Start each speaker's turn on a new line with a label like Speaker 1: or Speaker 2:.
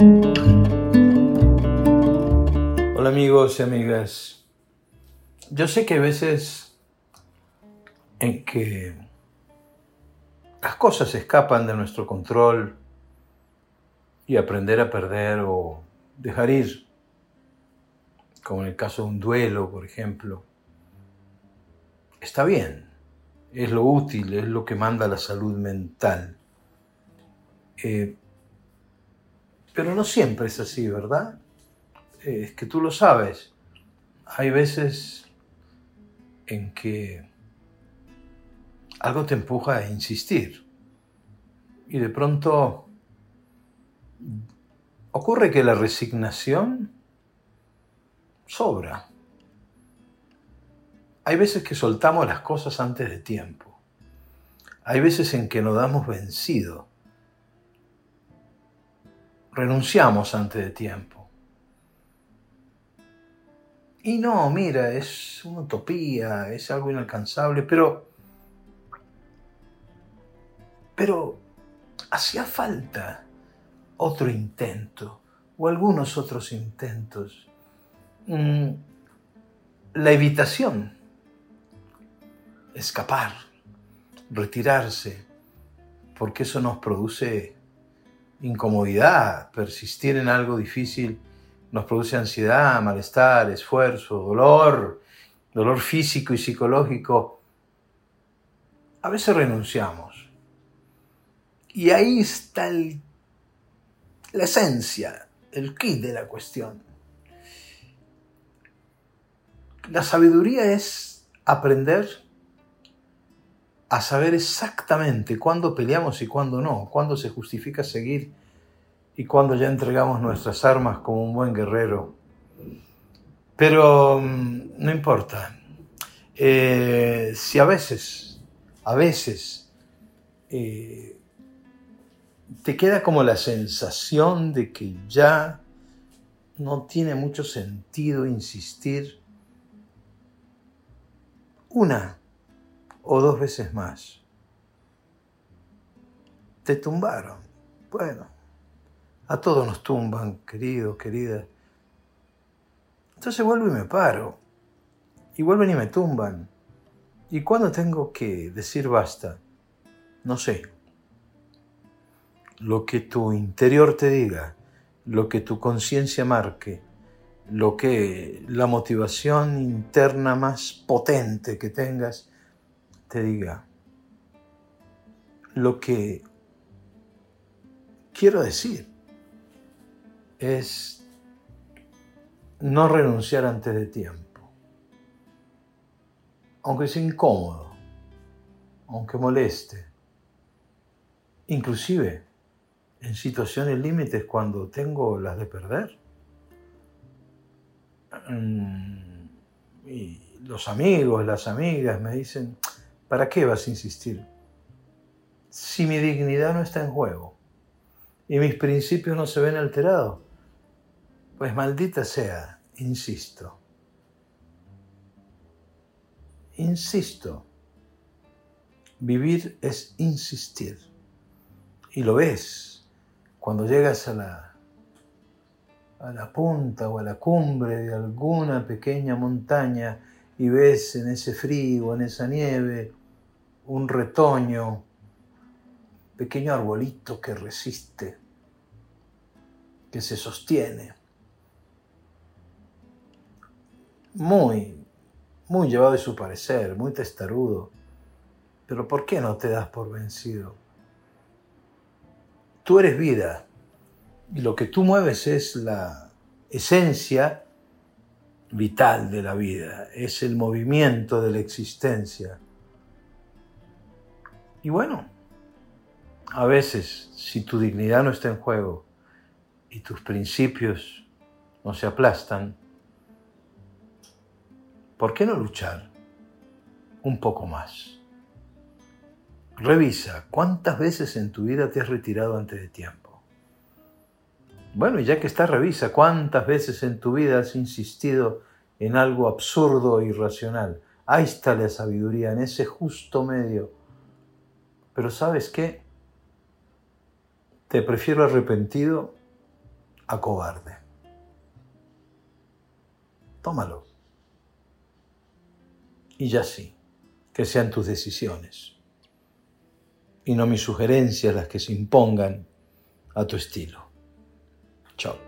Speaker 1: Hola amigos y amigas. Yo sé que hay veces en que las cosas escapan de nuestro control y aprender a perder o dejar ir, como en el caso de un duelo, por ejemplo, está bien, es lo útil, es lo que manda la salud mental. Eh, pero no siempre es así, ¿verdad? es que tú lo sabes. Hay veces en que algo te empuja a insistir y de pronto ocurre que la resignación sobra. Hay veces que soltamos las cosas antes de tiempo. Hay veces en que nos damos vencido. Renunciamos antes de tiempo. Y no, mira, es una utopía, es algo inalcanzable, pero. Pero hacía falta otro intento, o algunos otros intentos. Mm, la evitación, escapar, retirarse, porque eso nos produce incomodidad, persistir en algo difícil nos produce ansiedad, malestar, esfuerzo, dolor, dolor físico y psicológico, a veces renunciamos. Y ahí está la esencia, el kit de la cuestión. La sabiduría es aprender a saber exactamente cuándo peleamos y cuándo no, cuándo se justifica seguir y cuando ya entregamos nuestras armas como un buen guerrero. Pero mm, no importa. Eh, si a veces, a veces, eh, te queda como la sensación de que ya no tiene mucho sentido insistir una o dos veces más. Te tumbaron. Bueno, a todos nos tumban, querido, querida. Entonces vuelvo y me paro. Y vuelven y me tumban. ¿Y cuándo tengo que decir basta? No sé. Lo que tu interior te diga, lo que tu conciencia marque, lo que la motivación interna más potente que tengas te diga. Lo que quiero decir es no renunciar antes de tiempo. Aunque sea incómodo, aunque moleste, inclusive en situaciones límites cuando tengo las de perder. Mm, y los amigos, las amigas me dicen, ¿para qué vas a insistir? Si mi dignidad no está en juego y mis principios no se ven alterados, pues maldita sea, insisto. Insisto. Vivir es insistir. Y lo ves cuando llegas a la, a la punta o a la cumbre de alguna pequeña montaña y ves en ese frío, en esa nieve, un retoño, pequeño arbolito que resiste, que se sostiene muy, muy llevado de su parecer, muy testarudo. Pero ¿por qué no te das por vencido? Tú eres vida y lo que tú mueves es la esencia vital de la vida, es el movimiento de la existencia. Y bueno, a veces, si tu dignidad no está en juego y tus principios no se aplastan, ¿por qué no luchar un poco más? Revisa cuántas veces en tu vida te has retirado antes de tiempo. Bueno, ya que estás, revisa cuántas veces en tu vida has insistido en algo absurdo e irracional. Ahí está la sabiduría, en ese justo medio. Pero ¿sabes qué? Te prefiero arrepentido acobarde. Tómalo. Y ya sí, que sean tus decisiones y no mis sugerencias las que se impongan a tu estilo. Chao.